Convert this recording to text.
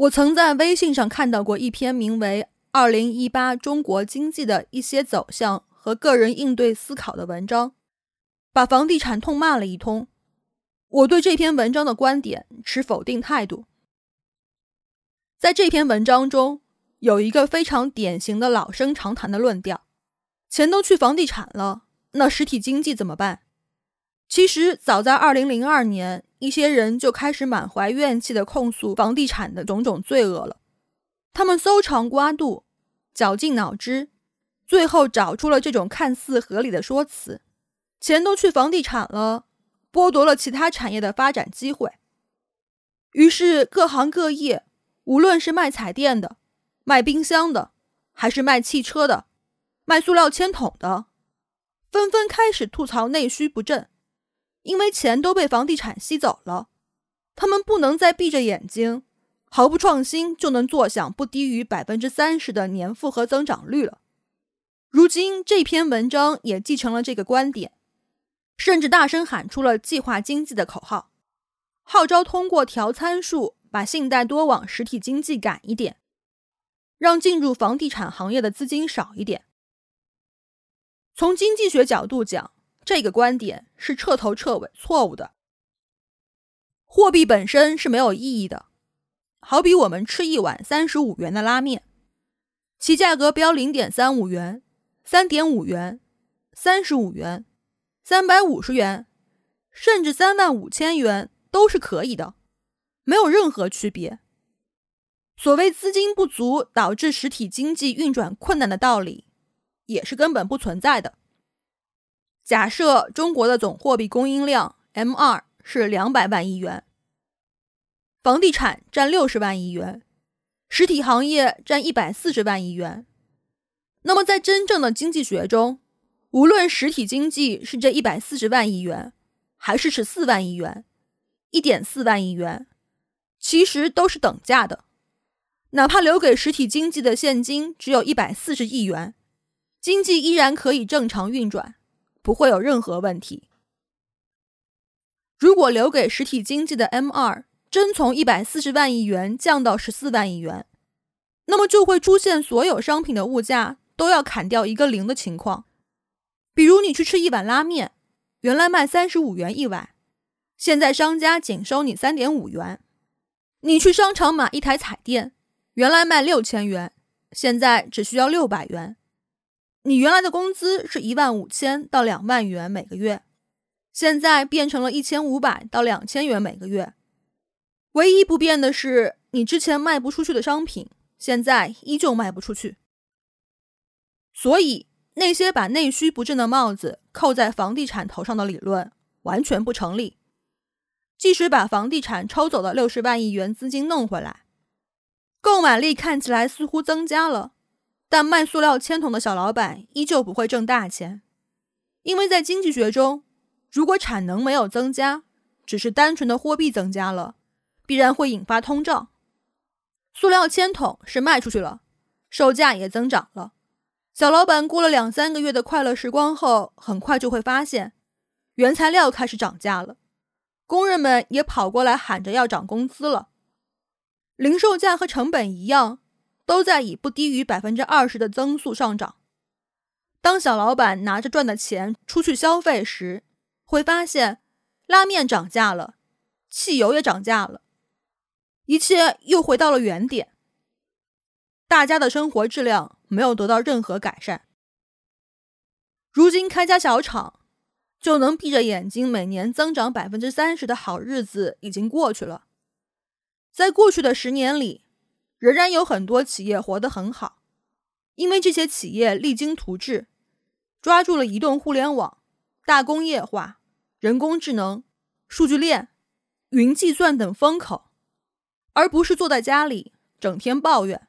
我曾在微信上看到过一篇名为《二零一八中国经济的一些走向和个人应对思考》的文章，把房地产痛骂了一通。我对这篇文章的观点持否定态度。在这篇文章中，有一个非常典型的老生常谈的论调：钱都去房地产了，那实体经济怎么办？其实，早在二零零二年，一些人就开始满怀怨气的控诉房地产的种种罪恶了。他们搜肠刮肚，绞尽脑汁，最后找出了这种看似合理的说辞：钱都去房地产了，剥夺了其他产业的发展机会。于是，各行各业，无论是卖彩电的、卖冰箱的，还是卖汽车的、卖塑料铅筒的，纷纷开始吐槽内需不振。因为钱都被房地产吸走了，他们不能再闭着眼睛，毫不创新就能坐享不低于百分之三十的年复合增长率了。如今这篇文章也继承了这个观点，甚至大声喊出了计划经济的口号，号召通过调参数把信贷多往实体经济赶一点，让进入房地产行业的资金少一点。从经济学角度讲。这个观点是彻头彻尾错误的。货币本身是没有意义的，好比我们吃一碗三十五元的拉面，其价格标零点三五元、三点五元、三十五元、三百五十元，甚至三万五千元都是可以的，没有任何区别。所谓资金不足导致实体经济运转困难的道理，也是根本不存在的。假设中国的总货币供应量 M 二是两百万亿元，房地产占六十万亿元，实体行业占一百四十万亿元。那么在真正的经济学中，无论实体经济是这一百四十万亿元，还是十四万亿元、一点四万亿元，其实都是等价的。哪怕留给实体经济的现金只有一百四十亿元，经济依然可以正常运转。不会有任何问题。如果留给实体经济的 M 二真从一百四十万亿元降到十四万亿元，那么就会出现所有商品的物价都要砍掉一个零的情况。比如你去吃一碗拉面，原来卖三十五元一碗，现在商家仅收你三点五元；你去商场买一台彩电，原来卖六千元，现在只需要六百元。你原来的工资是一万五千到两万元每个月，现在变成了一千五百到两千元每个月。唯一不变的是，你之前卖不出去的商品，现在依旧卖不出去。所以，那些把内需不振的帽子扣在房地产头上的理论完全不成立。即使把房地产抽走的六十万亿元资金弄回来，购买力看起来似乎增加了。但卖塑料铅筒的小老板依旧不会挣大钱，因为在经济学中，如果产能没有增加，只是单纯的货币增加了，必然会引发通胀。塑料铅筒是卖出去了，售价也增长了。小老板过了两三个月的快乐时光后，很快就会发现，原材料开始涨价了，工人们也跑过来喊着要涨工资了，零售价和成本一样。都在以不低于百分之二十的增速上涨。当小老板拿着赚的钱出去消费时，会发现拉面涨价了，汽油也涨价了，一切又回到了原点。大家的生活质量没有得到任何改善。如今开家小厂就能闭着眼睛每年增长百分之三十的好日子已经过去了。在过去的十年里。仍然有很多企业活得很好，因为这些企业励精图治，抓住了移动互联网、大工业化、人工智能、数据链、云计算等风口，而不是坐在家里整天抱怨。